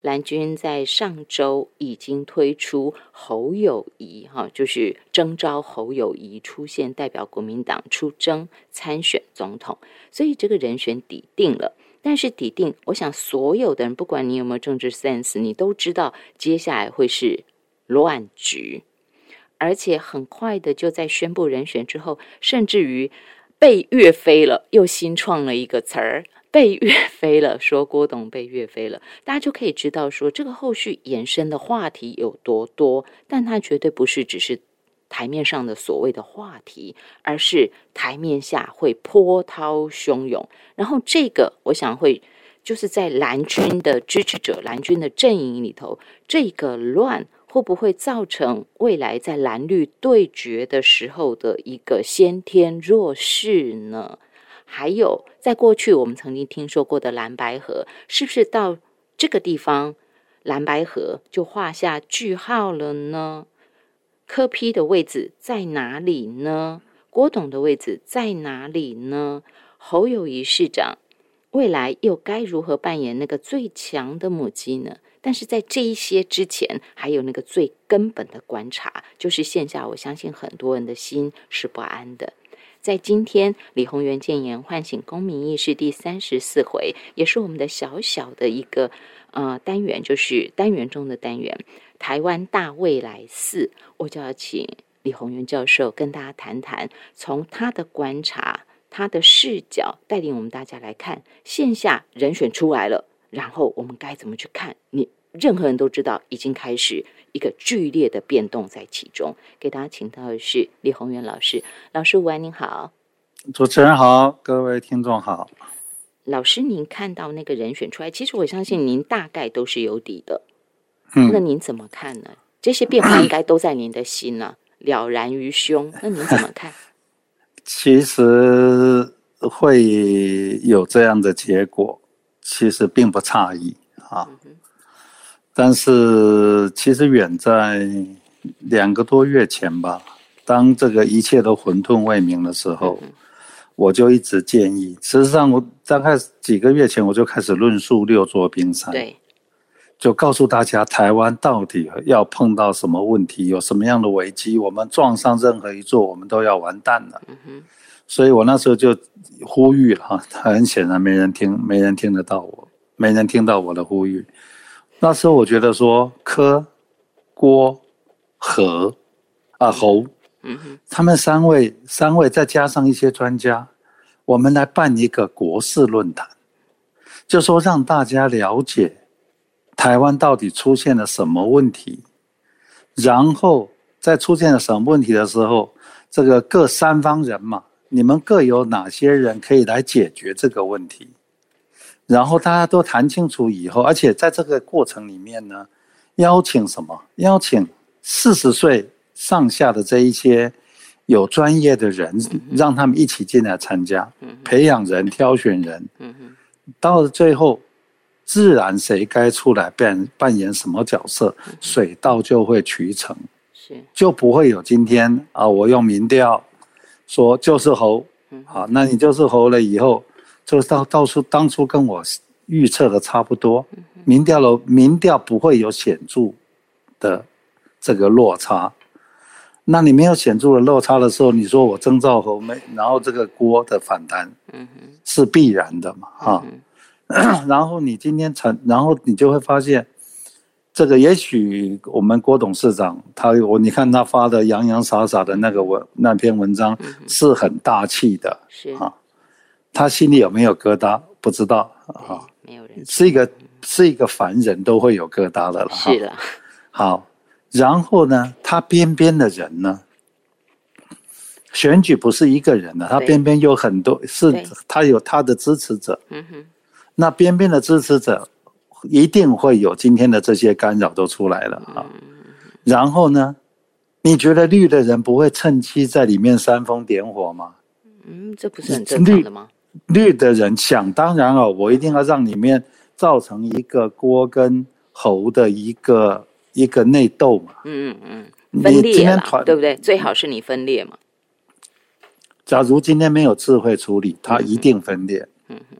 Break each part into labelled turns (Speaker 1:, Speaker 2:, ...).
Speaker 1: 蓝军在上周已经推出侯友谊，哈，就是征召侯友谊出现，代表国民党出征参选总统，所以这个人选底定了。但是底定，我想所有的人，不管你有没有政治 sense，你都知道接下来会是乱局，而且很快的就在宣布人选之后，甚至于被岳飞了，又新创了一个词儿。被岳飞了，说郭董被岳飞了，大家就可以知道说这个后续延伸的话题有多多，但它绝对不是只是台面上的所谓的话题，而是台面下会波涛汹涌。然后这个我想会就是在蓝军的支持者、蓝军的阵营里头，这个乱会不会造成未来在蓝绿对决的时候的一个先天弱势呢？还有，在过去我们曾经听说过的蓝白河，是不是到这个地方，蓝白河就画下句号了呢？柯批的位置在哪里呢？郭董的位置在哪里呢？侯友谊市长未来又该如何扮演那个最强的母鸡呢？但是在这一些之前，还有那个最根本的观察，就是线下，我相信很多人的心是不安的。在今天，李宏源建言唤醒公民意识第三十四回，也是我们的小小的一个呃单元，就是单元中的单元——台湾大未来四。我就要请李宏源教授跟大家谈谈，从他的观察、他的视角，带领我们大家来看线下人选出来了，然后我们该怎么去看？你任何人都知道，已经开始。一个剧烈的变动在其中，给大家请到的是李宏源老师。老师午安，您好。
Speaker 2: 主持人好，各位听众好。
Speaker 1: 老师，您看到那个人选出来，其实我相信您大概都是有底的。嗯，那您怎么看呢？这些变化应该都在您的心呢，了然于胸。那您怎么看？
Speaker 2: 其实会有这样的结果，其实并不诧异啊。但是，其实远在两个多月前吧，当这个一切都混沌未明的时候，我就一直建议。事实上，我大概几个月前我就开始论述六座冰山，
Speaker 1: 对，
Speaker 2: 就告诉大家台湾到底要碰到什么问题，有什么样的危机，我们撞上任何一座，我们都要完蛋了。所以我那时候就呼吁了哈，很显然没人听，没人听得到我，没人听到我的呼吁。那时候我觉得说柯、郭、何啊侯，嗯他们三位三位再加上一些专家，我们来办一个国事论坛，就说让大家了解台湾到底出现了什么问题，然后在出现了什么问题的时候，这个各三方人嘛，你们各有哪些人可以来解决这个问题？然后大家都谈清楚以后，而且在这个过程里面呢，邀请什么？邀请四十岁上下的这一些有专业的人，让他们一起进来参加，培养人、挑选人。到了最后，自然谁该出来扮扮演什么角色，水到就会渠成，是就不会有今天啊！我用民调说就是猴，好，那你就是猴了以后。就是到到处当初跟我预测的差不多，民调了民调不会有显著的这个落差。那你没有显著的落差的时候，你说我征兆和没，然后这个锅的反弹，是必然的嘛？啊。然后你今天成，然后你就会发现，这个也许我们郭董事长他我你看他发的洋洋洒洒的那个文那篇文章是很大气的，
Speaker 1: 是啊。
Speaker 2: 他心里有没有疙瘩？不知道啊，
Speaker 1: 没有人
Speaker 2: 是一个是一个凡人都会有疙瘩的了。
Speaker 1: 是的，
Speaker 2: 好，然后呢，他边边的人呢，选举不是一个人的，他边边有很多，是他有他的支持者。嗯哼，那边边的支持者一定会有今天的这些干扰都出来了啊。然后呢，你觉得绿的人不会趁机在里面煽风点火吗？
Speaker 1: 嗯，这不是很正常的吗？
Speaker 2: 绿的人想当然哦，我一定要让里面造成一个郭跟侯的一个一个内斗嘛。
Speaker 1: 嗯嗯嗯，分裂了，对不对？最好是你分裂嘛。
Speaker 2: 假如今天没有智慧处理，它一定分裂。嗯哼，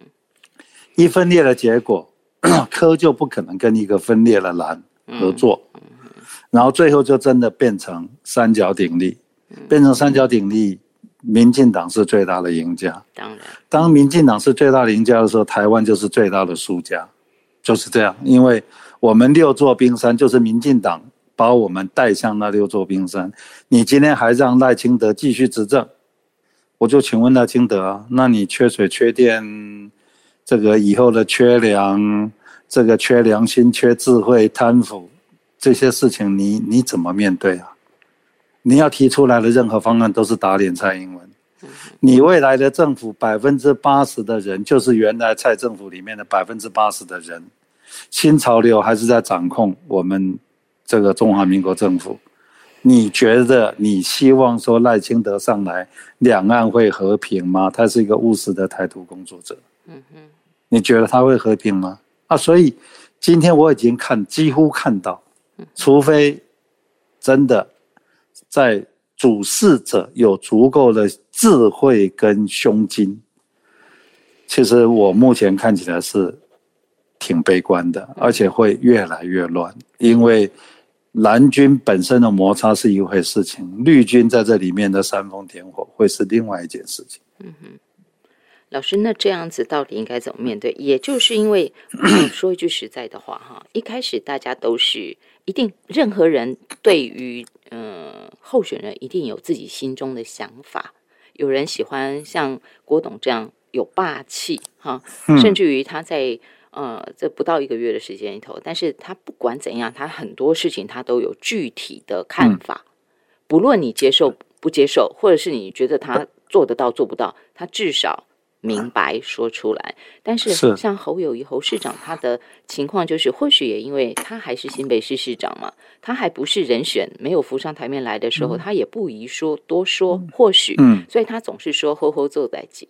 Speaker 2: 一分裂的结果，科就不可能跟一个分裂的蓝合作，然后最后就真的变成三角鼎立，变成三角鼎立，民进党是最大的赢家。
Speaker 1: 当然，
Speaker 2: 当民进党是最大的赢家的时候，台湾就是最大的输家，就是这样。因为我们六座冰山就是民进党把我们带向那六座冰山，你今天还让赖清德继续执政，我就请问赖清德啊，那你缺水缺电，这个以后的缺粮，这个缺良心、缺智慧、贪腐这些事情，你你怎么面对啊？你要提出来的任何方案都是打脸蔡英文。你未来的政府百分之八十的人，就是原来蔡政府里面的百分之八十的人，新潮流还是在掌控我们这个中华民国政府。你觉得你希望说赖清德上来，两岸会和平吗？他是一个务实的台独工作者。嗯哼，你觉得他会和平吗？啊，所以今天我已经看几乎看到，除非真的在主事者有足够的智慧跟胸襟，其实我目前看起来是挺悲观的，而且会越来越乱，因为。蓝军本身的摩擦是一回事情，绿军在这里面的煽风点火会是另外一件事情。嗯哼，
Speaker 1: 老师，那这样子到底应该怎么面对？也就是因为说一句实在的话哈，一开始大家都是一定，任何人对于嗯候选人一定有自己心中的想法。有人喜欢像郭董这样有霸气哈，甚至于他在。呃，这不到一个月的时间里头，但是他不管怎样，他很多事情他都有具体的看法，不论你接受不接受，或者是你觉得他做得到做不到，他至少明白说出来。但是像侯友谊侯市长，他的情况就是，或许也因为他还是新北市市长嘛，他还不是人选，没有浮上台面来的时候，他也不宜说多说，或许，所以他总是说“吼吼做代级”。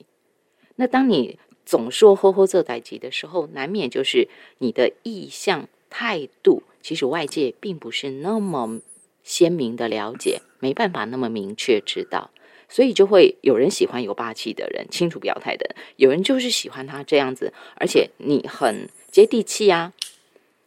Speaker 1: 那当你。总说“呵呵这代级”的时候，难免就是你的意向态度，其实外界并不是那么鲜明的了解，没办法那么明确知道，所以就会有人喜欢有霸气的人，清楚表态的；有人就是喜欢他这样子，而且你很接地气啊，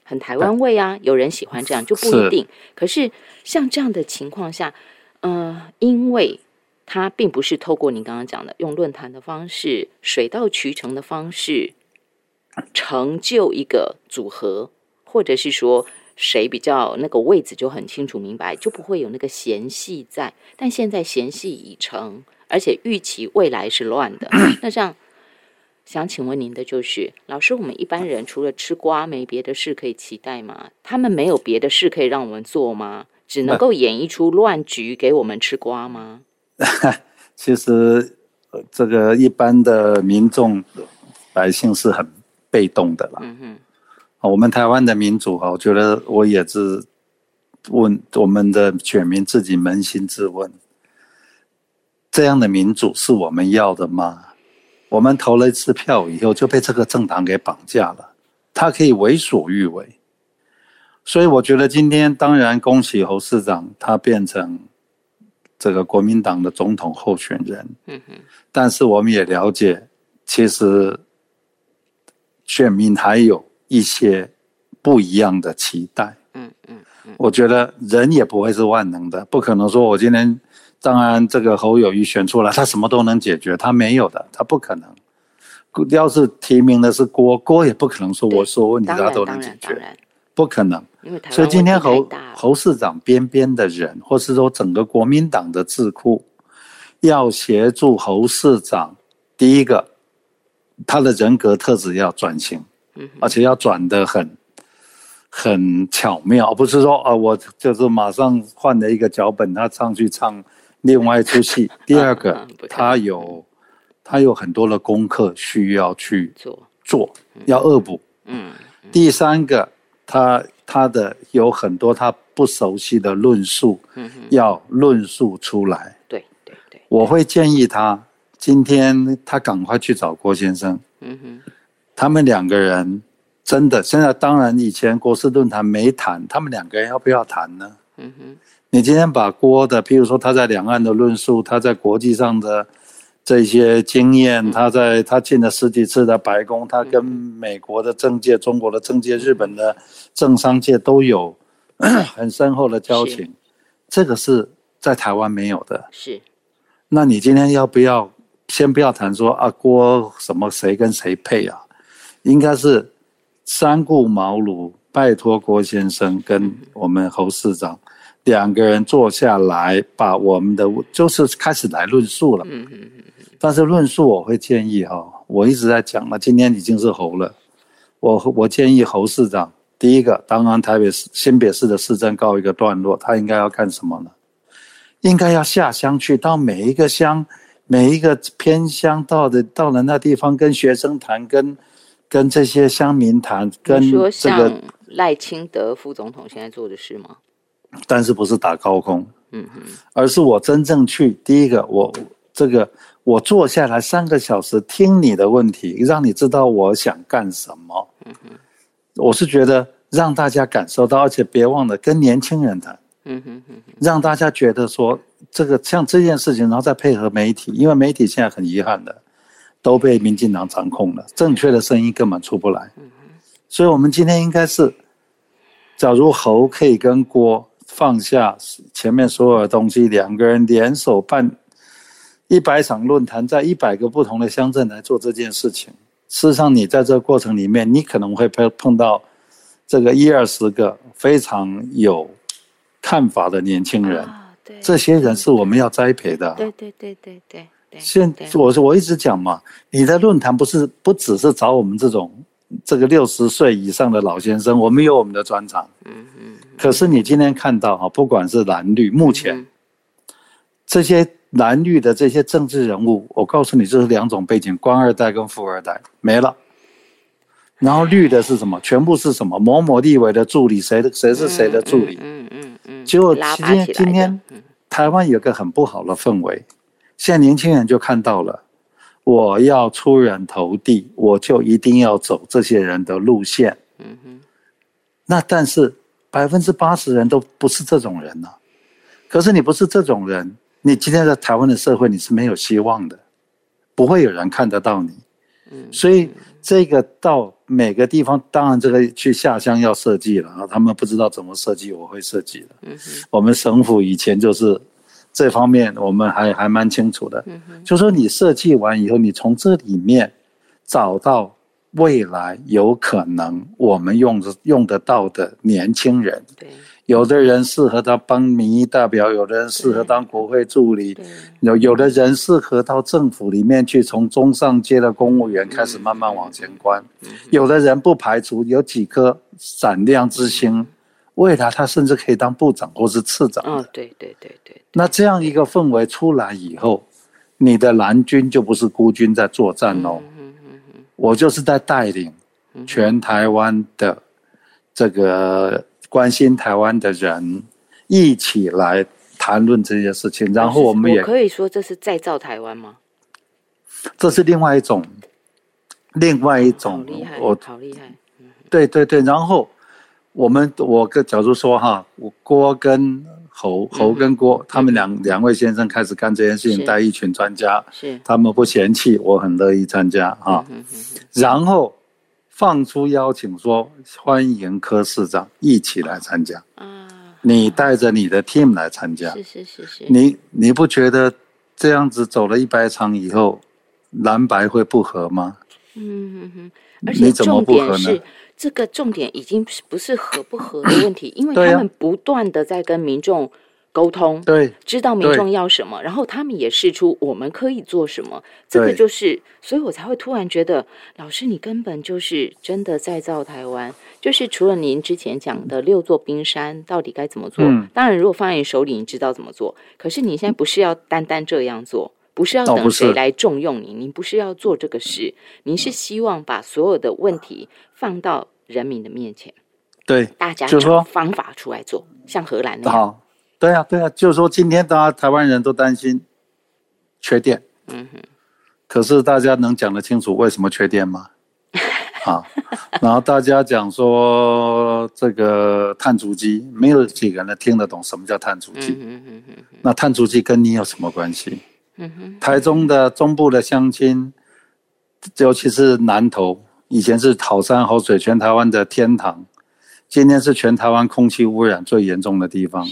Speaker 1: 很台湾味啊。有人喜欢这样就不一定。可是像这样的情况下，呃，因为。他并不是透过你刚刚讲的用论坛的方式、水到渠成的方式成就一个组合，或者是说谁比较那个位置就很清楚明白，就不会有那个嫌隙在。但现在嫌隙已成，而且预期未来是乱的。那这样想请问您的就是，老师，我们一般人除了吃瓜，没别的事可以期待吗？他们没有别的事可以让我们做吗？只能够演一出乱局给我们吃瓜吗？
Speaker 2: 其实，这个一般的民众百姓是很被动的啦。嗯哼，我们台湾的民主啊，我觉得我也是问我们的选民自己扪心自问：这样的民主是我们要的吗？我们投了一次票以后就被这个政党给绑架了，他可以为所欲为。所以我觉得今天当然恭喜侯市长，他变成。这个国民党的总统候选人，嗯哼，但是我们也了解，其实选民还有一些不一样的期待，嗯嗯嗯，我觉得人也不会是万能的，不可能说我今天当然这个侯友谊选出来，他什么都能解决，他没有的，他不可能。要是提名的是郭郭，也不可能说我说问题他都能解决。不可能，所以今天侯侯市长边边的人，或是说整个国民党的智库，要协助侯市长，第一个，他的人格特质要转型，而且要转的很很巧妙，不是说啊，我就是马上换了一个脚本，他上去唱另外一出戏。第二个，他有他有很多的功课需要去做，做要恶补。嗯，第三个。他他的有很多他不熟悉的论述，要论述出来。
Speaker 1: 对对对，
Speaker 2: 我会建议他今天他赶快去找郭先生。嗯哼，他们两个人真的现在当然以前国事论坛没谈，他们两个人要不要谈呢？嗯哼，你今天把郭的，譬如说他在两岸的论述，他在国际上的这些经验，他在他进了十几次的白宫，他跟美国的政界、中国的政界、日本的政商界都有 很深厚的交情，这个是在台湾没有的。
Speaker 1: 是，
Speaker 2: 那你今天要不要先不要谈说啊郭什么谁跟谁配啊？应该是三顾茅庐，拜托郭先生跟我们侯市长两个人坐下来，把我们的就是开始来论述了。嗯嗯嗯。但是论述我会建议哈，我一直在讲了，今天已经是侯了，我我建议侯市长，第一个，当然台北市新北市的市政告一个段落，他应该要干什么呢？应该要下乡去，到每一个乡，每一个偏乡，到的到了那地方，跟学生谈，跟跟这些乡民谈，跟这个
Speaker 1: 赖清德副总统现在做的事吗？
Speaker 2: 但是不是打高空，嗯哼，而是我真正去，第一个我这个。我坐下来三个小时听你的问题，让你知道我想干什么。嗯哼，我是觉得让大家感受到，而且别忘了跟年轻人谈。嗯哼哼，让大家觉得说这个像这件事情，然后再配合媒体，因为媒体现在很遗憾的都被民进党掌控了，正确的声音根本出不来。所以我们今天应该是，假如侯可以跟郭放下前面所有的东西，两个人联手办。一百场论坛，在一百个不同的乡镇来做这件事情。事实上，你在这个过程里面，你可能会碰碰到这个一二十个非常有看法的年轻人。对，这些人是我们要栽培的。
Speaker 1: 对对对对对。
Speaker 2: 现我我一直讲嘛，你的论坛不是不只是找我们这种这个六十岁以上的老先生，我们有我们的专长。嗯嗯。可是你今天看到哈，不管是蓝绿，目前这些。蓝绿的这些政治人物，我告诉你，这是两种背景：官二代跟富二代没了。然后绿的是什么？全部是什么？某某立委的助理，谁的谁是谁的助理？嗯嗯嗯。结果今天今天台湾有个很不好的氛围，现在年轻人就看到了，我要出人头地，我就一定要走这些人的路线。嗯哼。那但是百分之八十人都不是这种人呢。可是你不是这种人。你今天在台湾的社会，你是没有希望的，不会有人看得到你。嗯，所以这个到每个地方，当然这个去下乡要设计了啊，他们不知道怎么设计，我会设计的。嗯我们省府以前就是这方面，我们还还蛮清楚的。嗯就说你设计完以后，你从这里面找到未来有可能我们用着用得到的年轻人。对。有的人适合当帮民意代表，有的人适合当国会助理，有有的人适合到政府里面去，从中上阶的公务员开始慢慢往前关。有的人不排除有几颗闪亮之星，未来他甚至可以当部长或是次长。
Speaker 1: 哦，对对对对。
Speaker 2: 那这样一个氛围出来以后，你的蓝军就不是孤军在作战喽。我就是在带领全台湾的这个。关心台湾的人一起来谈论这些事情，然后我们也
Speaker 1: 可以说这是再造台湾吗？
Speaker 2: 这是另外一种，另外一种，
Speaker 1: 我好厉害，
Speaker 2: 对对对。然后我们我跟假如说哈，我郭跟侯侯跟郭他们两两位先生开始干这件事情，带一群专家，
Speaker 1: 是
Speaker 2: 他们不嫌弃，我很乐意参加啊。然后。放出邀请说欢迎柯市长一起来参加啊！你带着你的 team 来参加，
Speaker 1: 是是是是。
Speaker 2: 你你不觉得这样子走了一百场以后，蓝白会不合吗？嗯
Speaker 1: 哼哼。而且重点是这个重点已经不是合不合的问题，因为他们不断的在跟民众。沟通，
Speaker 2: 对，
Speaker 1: 知道民众要什么，然后他们也试出我们可以做什么，这个就是，所以我才会突然觉得，老师你根本就是真的在造台湾，就是除了您之前讲的六座冰山到底该怎么做，当然如果放在你手里，你知道怎么做，可是你现在不是要单单这样做，不是要等谁来重用你，你不是要做这个事，您是希望把所有的问题放到人民的面前，
Speaker 2: 对，
Speaker 1: 大家就说方法出来做，像荷兰那样。
Speaker 2: 对啊，对啊，就是说今天大家台湾人都担心缺电，嗯哼，可是大家能讲得清楚为什么缺电吗？啊，然后大家讲说这个碳足迹，没有几个人听得懂什么叫碳足迹，那碳足迹跟你有什么关系？
Speaker 1: 嗯哼，
Speaker 2: 台中的中部的乡亲，尤其是南投，以前是好山好水，全台湾的天堂，今天是全台湾空气污染最严重的地方。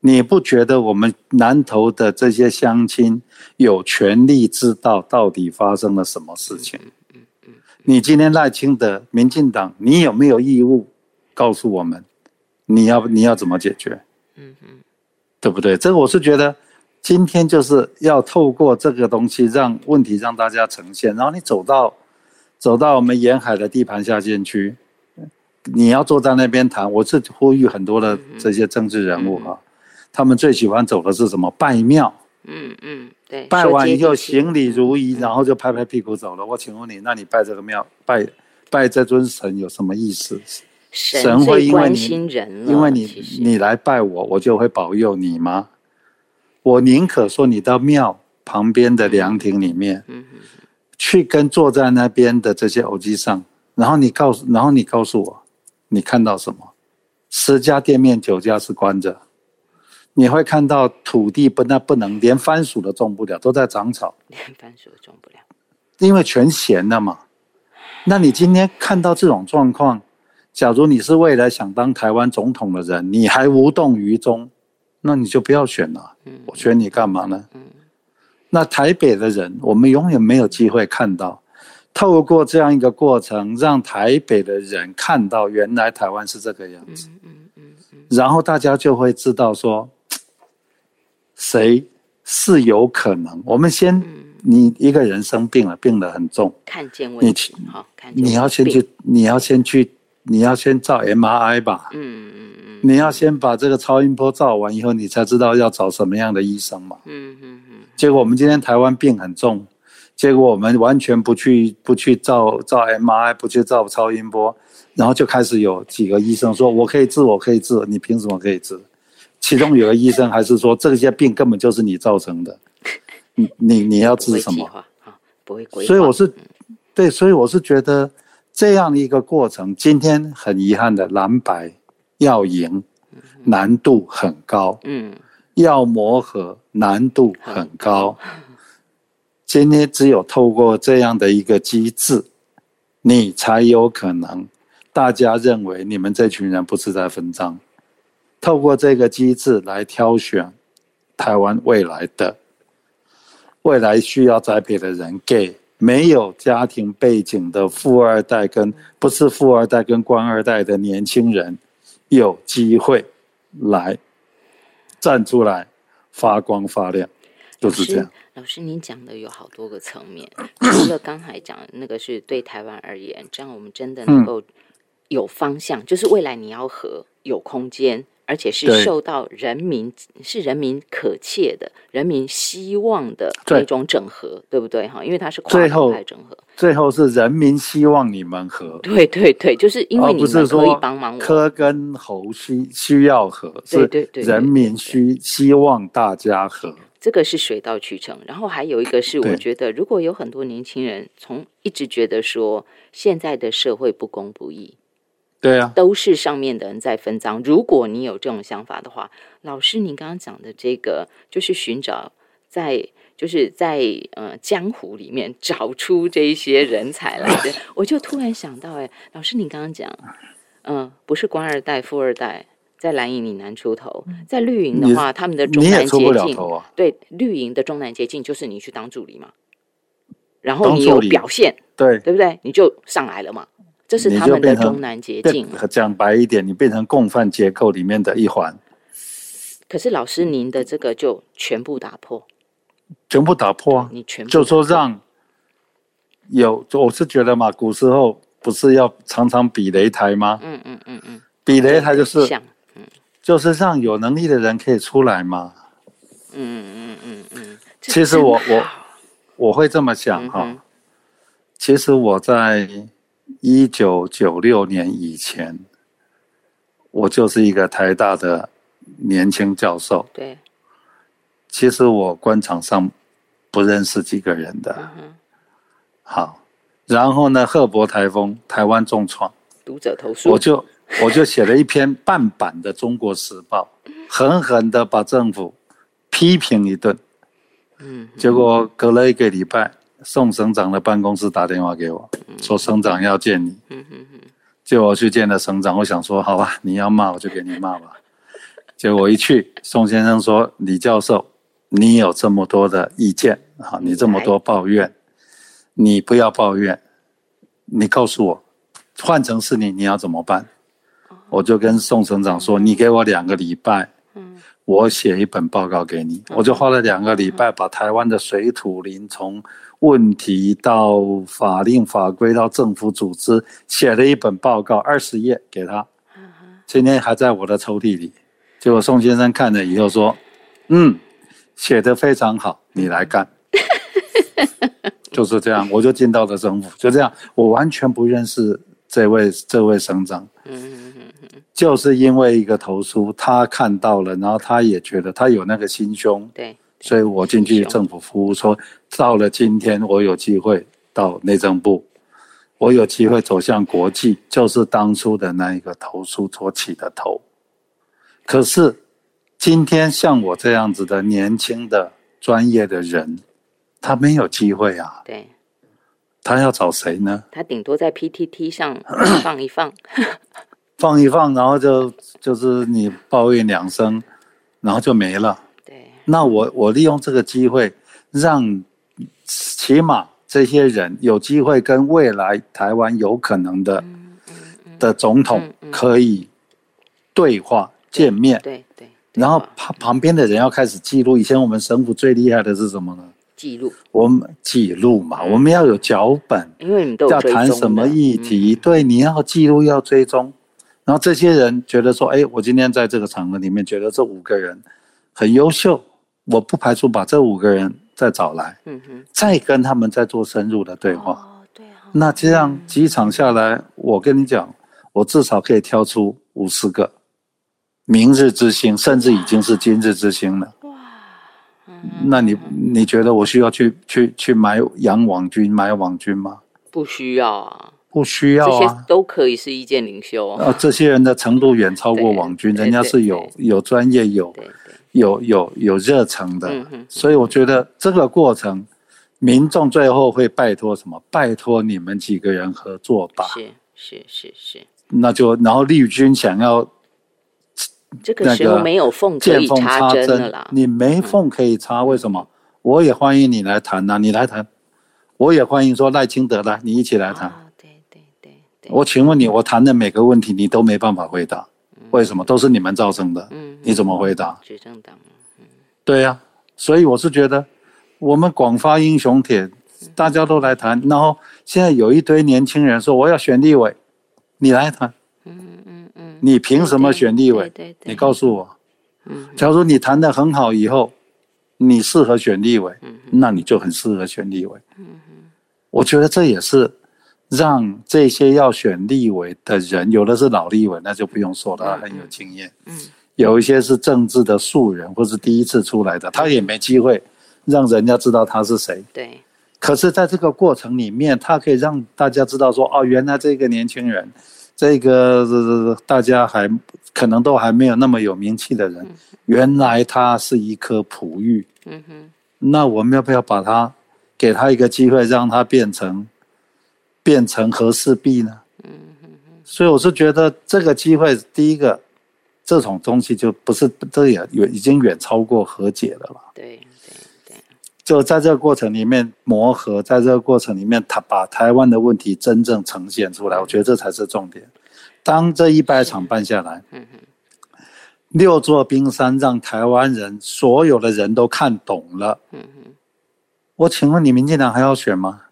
Speaker 2: 你不觉得我们南投的这些乡亲有权利知道到底发生了什么事情？你今天赖清德、民进党，你有没有义务告诉我们，你要你要怎么解决？
Speaker 1: 嗯嗯，
Speaker 2: 对不对？这个我是觉得，今天就是要透过这个东西，让问题让大家呈现，然后你走到走到我们沿海的地盘下线区，你要坐在那边谈。我是呼吁很多的这些政治人物啊，他们最喜欢走的是什么？拜庙。
Speaker 1: 嗯嗯，对，
Speaker 2: 拜完以后行礼如仪，然后就拍拍屁股走了。我请问你，那你拜这个庙，拜拜这尊神有什么意思？
Speaker 1: 神
Speaker 2: 神会
Speaker 1: 关
Speaker 2: 因为你
Speaker 1: 心人，
Speaker 2: 因为你你来拜我，我就会保佑你吗？我宁可说你到庙旁边的凉亭里面，去跟坐在那边的这些偶机上，然后你告诉，然后你告诉我，你看到什么？十家店面九家是关着，你会看到土地不那不能连番薯都种不了，都在长草。
Speaker 1: 连番薯都种不了。
Speaker 2: 因为全闲了嘛。那你今天看到这种状况，假如你是未来想当台湾总统的人，你还无动于衷，那你就不要选了。
Speaker 1: 嗯
Speaker 2: 我选你干嘛呢？
Speaker 1: 嗯
Speaker 2: 那台北的人，我们永远没有机会看到，透过这样一个过程，让台北的人看到原来台湾是这个样子，
Speaker 1: 嗯嗯嗯，
Speaker 2: 然后大家就会知道说，谁是有可能。我们先，你一个人生病了，病得很重。
Speaker 1: 看见
Speaker 2: 你
Speaker 1: 问题，好，看见
Speaker 2: 你要先去，你要先去，你要先照 MRI 吧。
Speaker 1: 嗯嗯嗯
Speaker 2: 你要先把这个超音波照完以后，你才知道要找什么样的医生嘛。
Speaker 1: 嗯嗯嗯，
Speaker 2: 结果我们今天台湾病很重，结果我们完全不去不去照照 MRI，不去照超音波，然后就开始有几个医生说我可以治，我可以治，你凭什么可以治？其中有个医生还是说这些病根本就是你造成的，你你你要治什么？所以我是，对，所以我是觉得这样一个过程，今天很遗憾的蓝白要赢，难度很高，
Speaker 1: 嗯
Speaker 2: 要磨合难度很高。今天只有透过这样的一个机制，你才有可能，大家认为你们这群人不是在分赃，透过这个机制来挑选台湾未来的未来需要栽培的人，给没有家庭背景的富二代跟不是富二代跟官二代的年轻人，有机会来站出来发光发亮，就是这样。
Speaker 1: 老师，您讲的有好多个层面，除了刚才讲的那个是对台湾而言，这样我们真的能够有方向，就是未来你要和有空间，而且是受到人民是人民可切的、人民希望的
Speaker 2: 对
Speaker 1: 那种整合，对不对？哈，因为它是跨派整合，
Speaker 2: 最后是人民希望你们和，
Speaker 1: 对对对，就是因为你们可以帮忙我，
Speaker 2: 科跟侯需需要和，是
Speaker 1: 对对对对
Speaker 2: 人民需希望大家和。
Speaker 1: 这个是水到渠成。然后还有一个是，我觉得如果有很多年轻人从一直觉得说现在的社会不公不义，
Speaker 2: 对啊，
Speaker 1: 都是上面的人在分赃。如果你有这种想法的话，老师，您刚刚讲的这个就是寻找在就是在呃江湖里面找出这一些人才来的，我就突然想到，哎，老师，你刚刚讲，嗯、不是官二代、富二代。在蓝营你难出头，在绿营的话，他们的中南捷径，
Speaker 2: 啊。
Speaker 1: 对绿营的中南捷径就是你去当助理嘛，然后你有表现，
Speaker 2: 对，
Speaker 1: 对不对？你就上来了嘛，这是
Speaker 2: 你
Speaker 1: 他们的中南捷径嘛。
Speaker 2: 讲白一点，你变成共犯结构里面的一环，
Speaker 1: 可是老师，您的这个就全部打破，
Speaker 2: 全部打破啊。
Speaker 1: 你全部
Speaker 2: 就说让有，我是觉得嘛，古时候不是要常常比擂台吗？
Speaker 1: 嗯嗯嗯嗯，
Speaker 2: 比擂台就是
Speaker 1: 像
Speaker 2: 就是让有能力的人可以出来嘛。
Speaker 1: 嗯嗯嗯嗯，嗯
Speaker 2: 其实我我我会这么想哈、
Speaker 1: 嗯
Speaker 2: 其实我在一九九六年以前，我就是一个台大的年轻教授。
Speaker 1: 对，
Speaker 2: 其实我官场上不认识几个人的。
Speaker 1: 嗯，
Speaker 2: 好，然后呢，赫伯台风，台湾重创，
Speaker 1: 读者投诉，
Speaker 2: 我就我就写了一篇半版的《中国时报》，狠狠的把政府批评一顿，嗯，结果隔了一个礼拜，宋省长的办公室打电话给我，说省长要见你。结果我去见了省长，我想说好吧，你要骂我就给你骂吧。结果一去，宋先生说：“李教授，你有这么多的意见啊，你这么多抱怨，你不要抱怨，你告诉我，换成是你，你要怎么办？”我就跟宋省长说：“你给我两个礼拜。”我写一本报告给你，我就花了两个礼拜，把台湾的水土林从问题到法令法规到政府组织，写了一本报告，二十页给他，今天还在我的抽屉里。结果宋先生看了以后说：“嗯，写的非常好，你来干。”就是这样，我就进到了政府，就这样，我完全不认识这位这位省长。就是因为一个投诉，他看到了，然后他也觉得他有那个心胸，
Speaker 1: 对，
Speaker 2: 所以我进去政府服务，说到了今天，我有机会到内政部，我有机会走向国际，就是当初的那一个投诉所起的头。可是今天像我这样子的年轻的专业的人，他没有机会啊。
Speaker 1: 对，
Speaker 2: 他要找谁呢？
Speaker 1: 他顶多在 PTT 上 放一放。
Speaker 2: 放一放，然后就就是你抱怨两声，然后就没了。
Speaker 1: 对，
Speaker 2: 那我我利用这个机会，让起码这些人有机会跟未来台湾有可能的的总统可以对话见面。
Speaker 1: 对对。
Speaker 2: 然后旁旁边的人要开始记录。以前我们省府最厉害的是什么呢？
Speaker 1: 记录。
Speaker 2: 我们记录嘛，我们要有脚本。
Speaker 1: 因为你都
Speaker 2: 要谈什么议题，对，你要记录，要追踪。然后这些人觉得说：“哎，我今天在这个场合里面，觉得这五个人很优秀，我不排除把这五个人再找来，嗯哼，再跟他们再做深入的对话。哦，对啊。那这样几场下来，我跟你讲，我至少可以挑出五十个明日之星，甚至已经是今日之星了。哇，那你你觉得我需要去去去买养网军买网军吗？
Speaker 1: 不需要啊。”
Speaker 2: 不需要
Speaker 1: 啊，都可以是意见领袖
Speaker 2: 啊。这些人的程度远超过网军，人家是有有专业、有有有有热诚的。所以我觉得这个过程，民众最后会拜托什么？拜托你们几个人合作吧。
Speaker 1: 是是是是。
Speaker 2: 那就然后绿军想要
Speaker 1: 这个时候没有缝可以插针。
Speaker 2: 你没缝可以插，为什么？我也欢迎你来谈呐，你来谈。我也欢迎说赖清德来，你一起来谈。对对对我请问你，我谈的每个问题你都没办法回答，为什么？都是你们造成的。嗯，你怎么回答？
Speaker 1: 执政党。
Speaker 2: 嗯，对呀，所以我是觉得，我们广发英雄帖，大家都来谈。然后现在有一堆年轻人说我要选立委，你来谈。嗯嗯嗯。你凭什么选立委？
Speaker 1: 对对。
Speaker 2: 你告诉我。嗯。假如你谈的很好，以后你适合选立委，那你就很适合选立委。嗯我觉得这也是。让这些要选立委的人，有的是老立委，那就不用说了，很有经验。嗯，有一些是政治的素人，或是第一次出来的，他也没机会让人家知道他是谁。
Speaker 1: 对。
Speaker 2: 可是，在这个过程里面，他可以让大家知道说，哦，原来这个年轻人，这个大家还可能都还没有那么有名气的人，原来他是一颗璞玉。嗯哼。那我们要不要把他给他一个机会，让他变成？变成和氏璧呢？嗯所以我是觉得这个机会，第一个，这种东西就不是这也远已经远超过和解了吧？
Speaker 1: 对对对，
Speaker 2: 就在这个过程里面磨合，在这个过程里面，他把台湾的问题真正呈现出来，我觉得这才是重点。当这一百场办下来，嗯哼，六座冰山让台湾人所有的人都看懂了，嗯哼，我请问你，民进党还要选吗？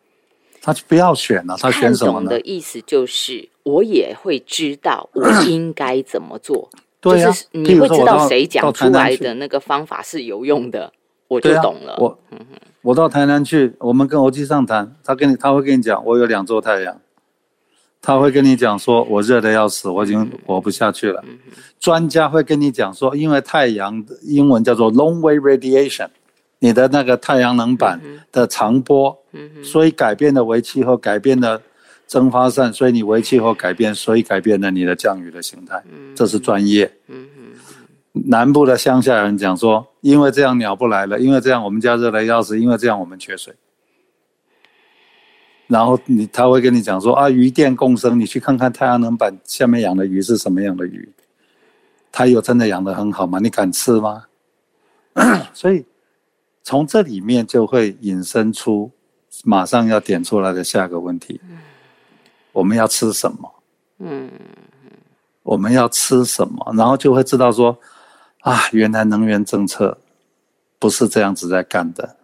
Speaker 2: 他就不要选了，他选什么
Speaker 1: 呢？的意思就是，我也会知道我应该怎么做。
Speaker 2: 对
Speaker 1: 呀，你会知道谁讲出来的那个方法是有用的，我就懂了。
Speaker 2: 我，我到台南去，我们跟欧记上谈，他跟你，他会跟你讲，我有两座太阳，他会跟你讲说，我热的要死，我已经活不下去了。专家会跟你讲说，因为太阳英文叫做 long way radiation。你的那个太阳能板的长波，所以改变了为气候，改变了蒸发散，所以你为气候改变，所以改变了你的降雨的形态。这是专业。南部的乡下人讲说，因为这样鸟不来了，因为这样我们家热的要死，因为这样我们缺水。然后你他会跟你讲说啊，鱼电共生，你去看看太阳能板下面养的鱼是什么样的鱼，它有真的养的很好吗？你敢吃吗？所以从这里面就会引申出马上要点出来的下个问题：我们要吃什么？嗯，我们要吃什么？然后就会知道说啊，原来能源政策不是这样子在干的。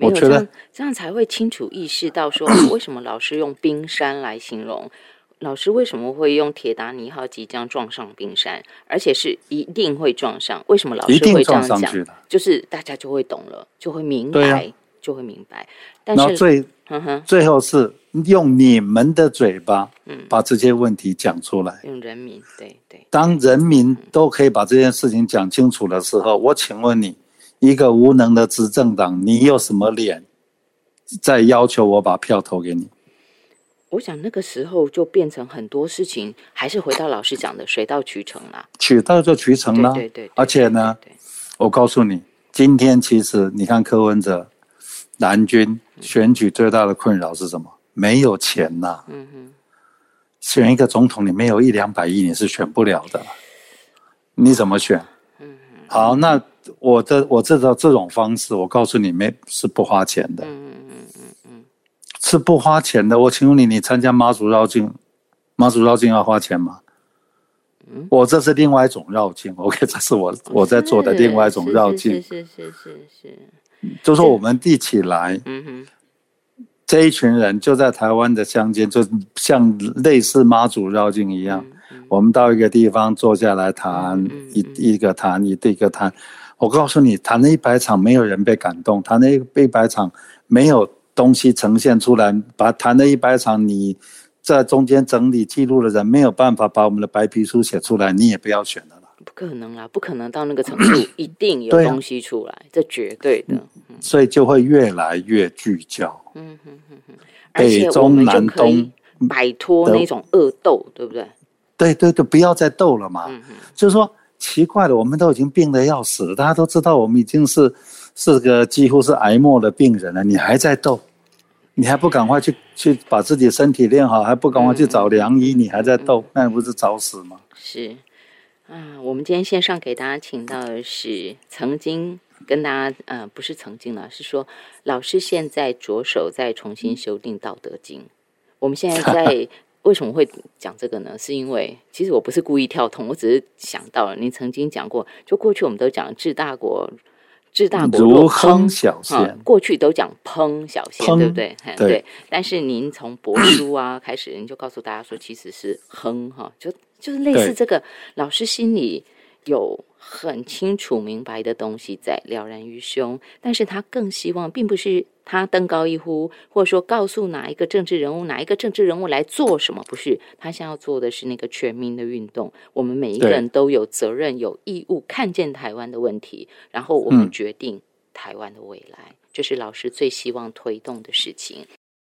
Speaker 1: 我觉得这样才会清楚意识到，说 为什么老是用冰山来形容，老师为什么会用铁达尼号即将撞上冰山，而且是一定会撞上？为什么老师会这样讲？就是大家就会懂了，就会明白，就会明白。但是
Speaker 2: 最最后是用你们的嘴巴，嗯，把这些问题讲出来。
Speaker 1: 用人民，对对。
Speaker 2: 当人民都可以把这件事情讲清楚的时候，我请问你。一个无能的执政党，你有什么脸在要求我把票投给你？
Speaker 1: 我想那个时候就变成很多事情，还是回到老师讲的水到渠成啦。
Speaker 2: 渠到就渠成啦，
Speaker 1: 对对。
Speaker 2: 而且呢，我告诉你，今天其实你看柯文哲蓝军选举最大的困扰是什么？没有钱呐。嗯哼。选一个总统，你没有一两百亿，你是选不了的。你怎么选？嗯。好，那。我的我知道这种方式，我告诉你，没是不花钱的。嗯，是不花钱的。我请问你，你参加妈祖绕境，妈祖绕境要花钱吗？嗯，我这是另外一种绕境。OK，这是我我在做的另外一种绕境。
Speaker 1: 是是是是是。
Speaker 2: 就说我们一起来，嗯哼，这一群人就在台湾的乡间，就像类似妈祖绕境一样，我们到一个地方坐下来谈一一个谈一一个谈。我告诉你，谈了一百场，没有人被感动；谈了一百场，没有东西呈现出来。把谈了一百场，你在中间整理记录的人，没有办法把我们的白皮书写出来，你也不要选了啦。
Speaker 1: 不可能啦，不可能到那个程度，一定有东西出来，这绝对的。
Speaker 2: 所以就会越来越聚焦。嗯哼哼哼。北中南东，
Speaker 1: 摆脱那种恶斗，对不对？
Speaker 2: 对对对，不要再斗了嘛。就是说。奇怪的，我们都已经病得要死了，大家都知道我们已经是是个几乎是癌末的病人了，你还在斗，你还不赶快去去把自己身体练好，还不赶快去找良医，你还在斗，那不是找死吗？
Speaker 1: 是，啊，我们今天线上给大家请到的是曾经跟大家，呃，不是曾经了，是说老师现在着手在重新修订《道德经》，我们现在在。为什么会讲这个呢？是因为其实我不是故意跳通，我只是想到了您曾经讲过，就过去我们都讲治大国，治大国
Speaker 2: 如烹小鲜，
Speaker 1: 过去都讲烹小鲜，对不对？对。但是您从帛书啊开始，您就告诉大家说，其实是哼哈，就就是类似这个老师心里有。很清楚明白的东西在了然于胸，但是他更希望，并不是他登高一呼，或者说告诉哪一个政治人物，哪一个政治人物来做什么，不是他现在要做的是那个全民的运动。我们每一个人都有责任、有义务看见台湾的问题，然后我们决定台湾的未来，这是老师最希望推动的事情。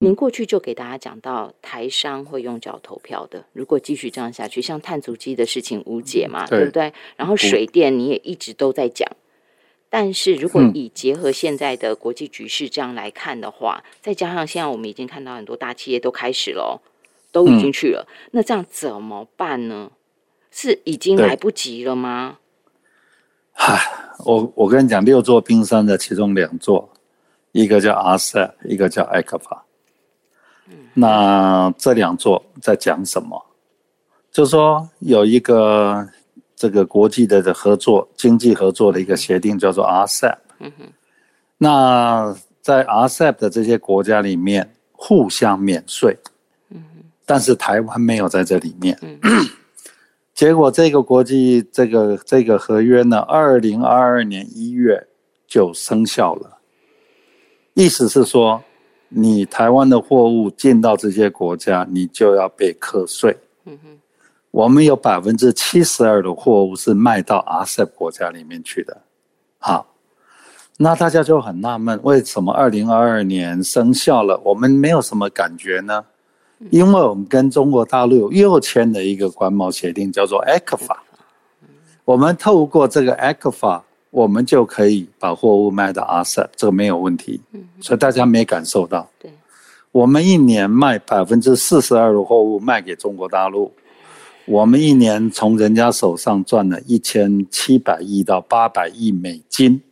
Speaker 1: 您过去就给大家讲到台商会用脚投票的，如果继续这样下去，像碳足迹的事情无解嘛，对不对？然后水电你也一直都在讲，但是如果以结合现在的国际局势这样来看的话，再加上现在我们已经看到很多大企业都开始了，都已经去了，那这样怎么办呢？是已经来不及了吗？
Speaker 2: 哈，我我跟你讲，六座冰山的其中两座，一个叫阿塞，一个叫艾克法。那这两座在讲什么？就说有一个这个国际的的合作、经济合作的一个协定，叫做 RCEP。嗯哼。那在 RCEP 的这些国家里面，互相免税。嗯哼。但是台湾没有在这里面。嗯。结果这个国际这个这个合约呢，二零二二年一月就生效了。意思是说。你台湾的货物进到这些国家，你就要被课税。嗯哼，我们有百分之七十二的货物是卖到阿塞国家里面去的。好，那大家就很纳闷，为什么二零二二年生效了，我们没有什么感觉呢？因为我们跟中国大陆又签了一个关贸协定，叫做 ECFA。我们透过这个 ECFA，我们就可以把货物卖到阿塞，这个没有问题。嗯，所以大家没感受到。
Speaker 1: 对，
Speaker 2: 我们一年卖百分之四十二的货物卖给中国大陆，我们一年从人家手上赚了一千七百亿到八百亿美金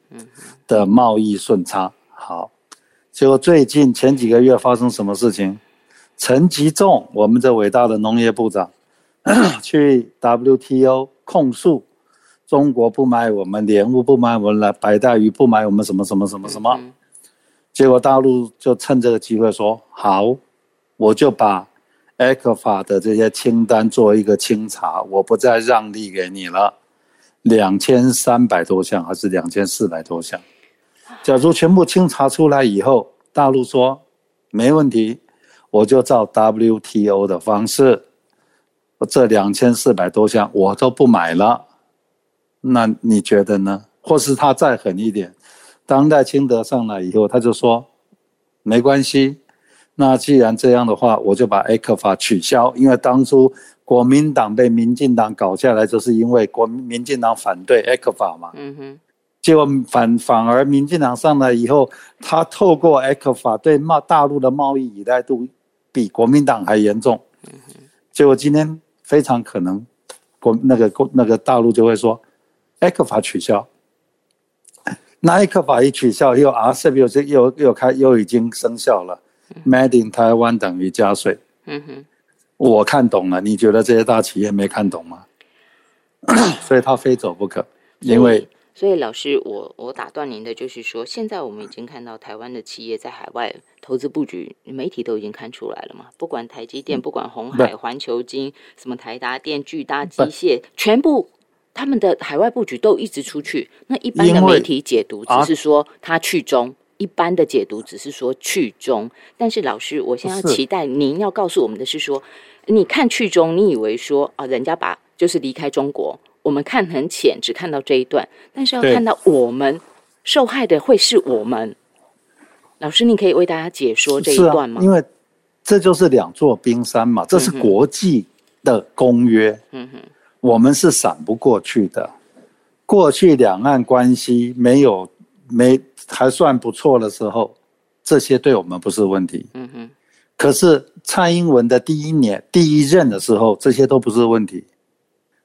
Speaker 2: 的贸易顺差。好，结果最近前几个月发生什么事情？陈吉仲，我们这伟大的农业部长，去 WTO 控诉中国不买我们莲雾，不买我们来白带鱼，不买我们什么什么什么什么。结果大陆就趁这个机会说：“好，我就把 ECFA 的这些清单做一个清查，我不再让利给你了。两千三百多项还是两千四百多项？假如全部清查出来以后，大陆说没问题。”我就照 WTO 的方式，这两千四百多项我都不买了，那你觉得呢？或是他再狠一点，当代清德上来以后，他就说没关系。那既然这样的话，我就把 A 克法取消，因为当初国民党被民进党搞下来，就是因为国民进党反对 A 克法嘛。嗯哼。结果反反而民进党上来以后，他透过 A 克法对贸大陆的贸易依赖度。比国民党还严重，嗯哼结果今天非常可能，国那个国那个大陆就会说，埃克法取消，那埃克法一取消，又 RCEP 又又又开又已经生效了，Made in Taiwan 等于加税，嗯哼，我看懂了，你觉得这些大企业没看懂吗？所以他非走不可，因为。
Speaker 1: 所以，老师，我我打断您的，就是说，现在我们已经看到台湾的企业在海外投资布局，媒体都已经看出来了嘛。不管台积电，不管红海、环球金，什么台达电、巨大机械，全部他们的海外布局都一直出去。那一般的媒体解读只是说他去中，一般的解读只是说去中。但是，老师，我现在期待您要告诉我们的是说，你看去中，你以为说啊，人家把就是离开中国。我们看很浅，只看到这一段，但是要看到我们受害的会是我们。老师，你可以为大家解说这一段吗？
Speaker 2: 因为这就是两座冰山嘛，这是国际的公约，嗯哼，我们是闪不过去的。过去两岸关系没有没还算不错的时候，这些对我们不是问题，嗯哼。可是蔡英文的第一年第一任的时候，这些都不是问题。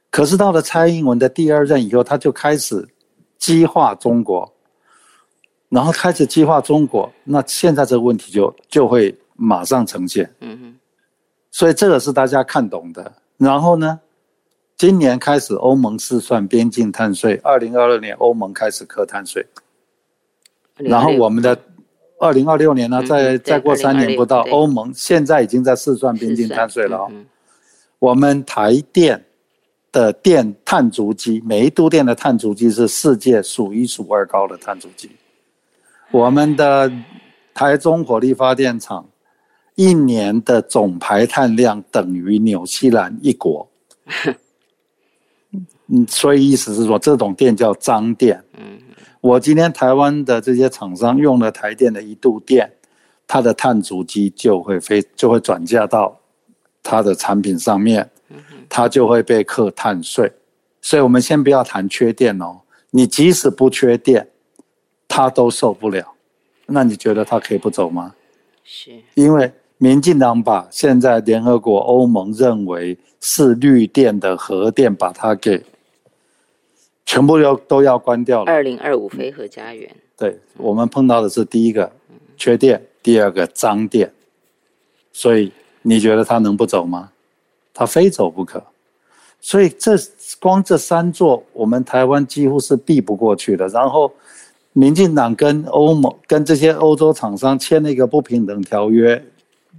Speaker 2: 可是到了蔡英文的第二任以后，他就开始激化中国，然后开始激化中国，那现在这个问题就就会马上呈现。嗯哼，所以这个是大家看懂的。然后呢，今年开始欧盟试算边境碳税，二零二二年欧盟开始课碳税，然后我们的二零二六年呢，再再过三年不到，欧盟现在已经在四川边境碳税了哦。我们台电。的电碳足迹，每一度电的碳足迹是世界数一数二高的碳足迹。我们的台中火力发电厂一年的总排碳量等于纽西兰一国。嗯，所以意思是说，这种电叫脏电。嗯，我今天台湾的这些厂商用了台电的一度电，它的碳足迹就会飞，就会转嫁到它的产品上面。它就会被课碳税，所以我们先不要谈缺电哦。你即使不缺电，它都受不了。那你觉得它可以不走吗？
Speaker 1: 是，
Speaker 2: 因为民进党把现在联合国、欧盟认为是绿电的核电，把它给全部要都要关掉了。
Speaker 1: 二零二五飞鹤家园。
Speaker 2: 对我们碰到的是第一个缺电，第二个脏电，所以你觉得他能不走吗？他非走不可，所以这光这三座，我们台湾几乎是避不过去的。然后，民进党跟欧盟、跟这些欧洲厂商签了一个不平等条约，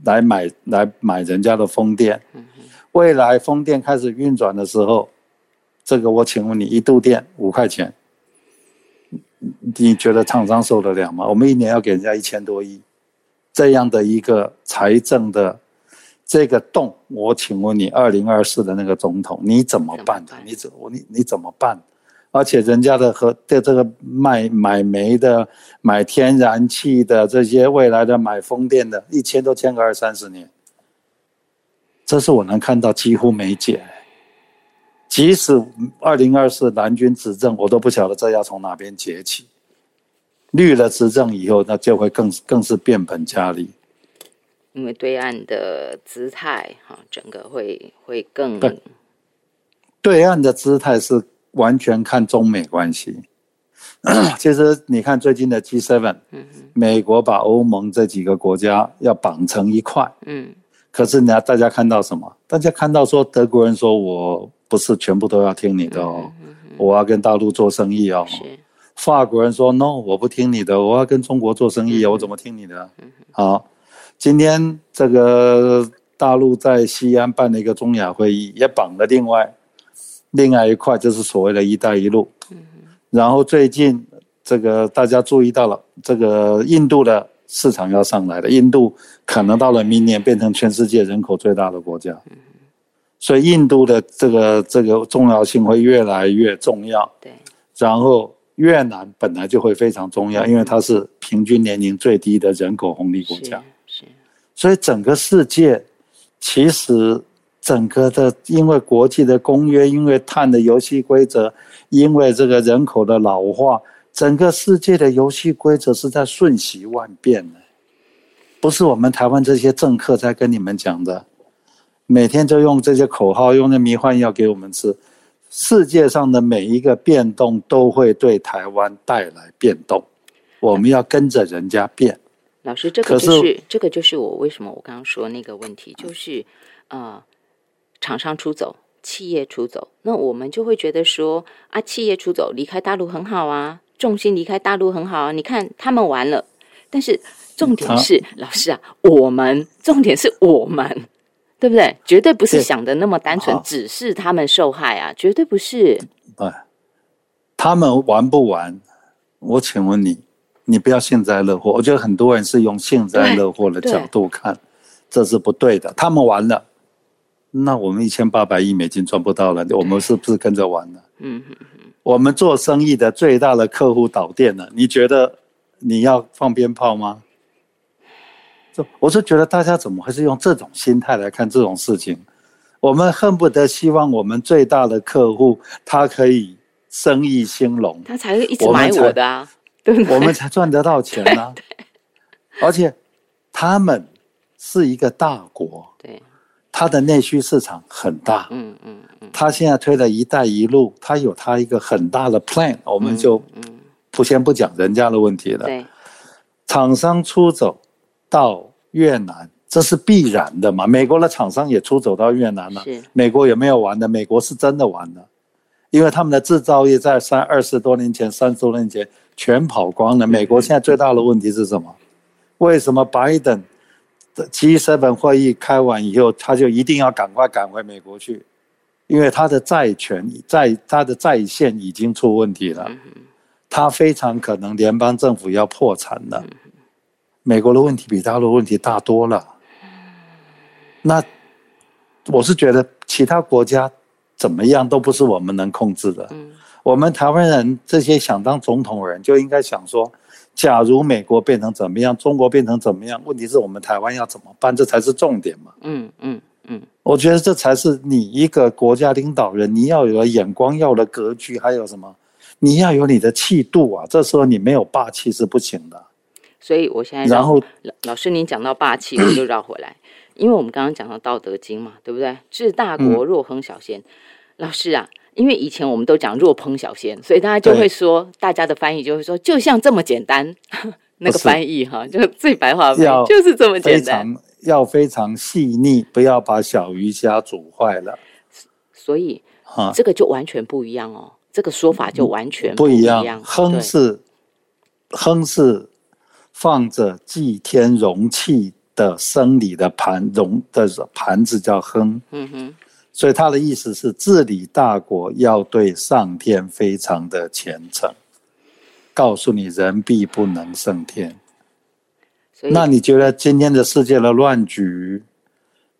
Speaker 2: 来买来买人家的风电。未来风电开始运转的时候，这个我请问你，一度电五块钱，你觉得厂商受得了吗？我们一年要给人家一千多亿，这样的一个财政的。这个洞，我请问你，二零二四的那个总统你怎么办的？你怎我你你怎么办？而且人家的和的这个卖买煤的、买天然气的这些未来的买风电的，一签都签个二三十年，这是我能看到几乎没解。即使二零二四蓝军执政，我都不晓得这要从哪边解起。绿了执政以后，那就会更更是变本加厉。
Speaker 1: 因为对岸的姿态，哈，整个会会更
Speaker 2: 对。对岸的姿态是完全看中美关系。其实你看最近的 G7，嗯，美国把欧盟这几个国家要绑成一块，嗯，可是呢，大家看到什么？大家看到说德国人说我不是全部都要听你的哦，我要跟大陆做生意哦。法国人说 no，我不听你的，我要跟中国做生意，我怎么听你的？好，今天这个大陆在西安办了一个中亚会议，也绑了另外另外一块，就是所谓的一带一路。然后最近这个大家注意到了，这个印度的市场要上来了，印度可能到了明年变成全世界人口最大的国家，所以印度的这个这个重要性会越来越重要。对，然后越南本来就会非常重要，因为它是平均年龄最低的人口红利国家。是，所以整个世界其实。整个的，因为国际的公约，因为碳的游戏规则，因为这个人口的老化，整个世界的游戏规则是在瞬息万变的，不是我们台湾这些政客在跟你们讲的，每天就用这些口号，用那迷幻药给我们吃。世界上的每一个变动都会对台湾带来变动，我们要跟着人家变。
Speaker 1: 老师，这个就是这个就是我为什么我刚刚说那个问题，就是呃。厂商出走，企业出走，那我们就会觉得说啊，企业出走离开大陆很好啊，重心离开大陆很好啊。你看他们完了，但是重点是老师啊，我们重点是我们，对不对？绝对不是想的那么单纯，只是他们受害啊，绝对不是。
Speaker 2: 对，他们玩不玩？我请问你，你不要幸灾乐祸。我觉得很多人是用幸灾乐祸的角度看，这是不对的。他们玩了。那我们一千八百亿美金赚不到了，我们是不是跟着玩了？嗯嗯嗯。我们做生意的最大的客户倒店了，你觉得你要放鞭炮吗？这我是觉得大家怎么会是用这种心态来看这种事情？我们恨不得希望我们最大的客户他可以生意兴隆，
Speaker 1: 他才会一直买我的啊，对不对？
Speaker 2: 我们才赚得到钱 呢。而且他们是一个大国。对。他的内需市场很大，嗯嗯嗯，他现在推了一带一路，他有他一个很大的 plan，我们就不先不讲人家的问题了。对，厂商出走到越南，这是必然的嘛？美国的厂商也出走到越南了。是，美国有没有玩的？美国是真的玩的，因为他们的制造业在三二十多年前、三十多年前全跑光了。美国现在最大的问题是什么？为什么拜登？G7 会议开完以后，他就一定要赶快赶回美国去，因为他的债权在他的债线已经出问题了，他非常可能联邦政府要破产了。美国的问题比大陆问题大多了。那我是觉得其他国家怎么样都不是我们能控制的。我们台湾人这些想当总统人就应该想说。假如美国变成怎么样，中国变成怎么样？问题是我们台湾要怎么办？这才是重点嘛。嗯嗯嗯，我觉得这才是你一个国家领导人，你要有眼光，要的格局，还有什么？你要有你的气度啊！这时候你没有霸气是不行的。
Speaker 1: 所以我现在然后老老师，您讲到霸气，我就绕回来，因为我们刚刚讲到《道德经》嘛，对不对？治大国若烹小鲜，老师啊。因为以前我们都讲若烹小鲜，所以大家就会说，大家的翻译就会说，就像这么简单，那个翻译哈，就最白话，就是这么简单，
Speaker 2: 要非常细腻，不要把小鱼虾煮坏了。
Speaker 1: 所以啊，这个就完全不一样哦，这个说法就完全
Speaker 2: 不
Speaker 1: 一样。
Speaker 2: 亨是亨是放着祭天容器的生理的盘容的盘子叫亨。嗯哼。所以他的意思是，治理大国要对上天非常的虔诚。告诉你，人必不能胜天。那你觉得今天的世界的乱局，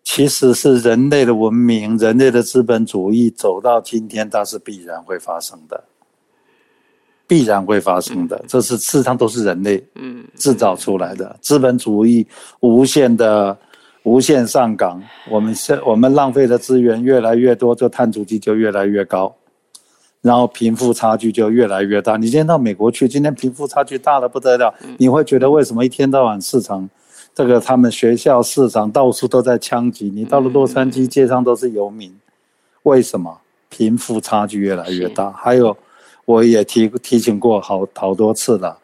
Speaker 2: 其实是人类的文明、人类的资本主义走到今天，它是必然会发生的，必然会发生的。这是事实上都是人类嗯制造出来的资本主义无限的。无限上岗，我们是我们浪费的资源越来越多，这碳足迹就越来越高，然后贫富差距就越来越大。你今天到美国去，今天贫富差距大的不得了，你会觉得为什么一天到晚市场，这个他们学校市场到处都在枪击，你到了洛杉矶街上都是游民，为什么？贫富差距越来越大。还有，我也提提醒过好好多次了。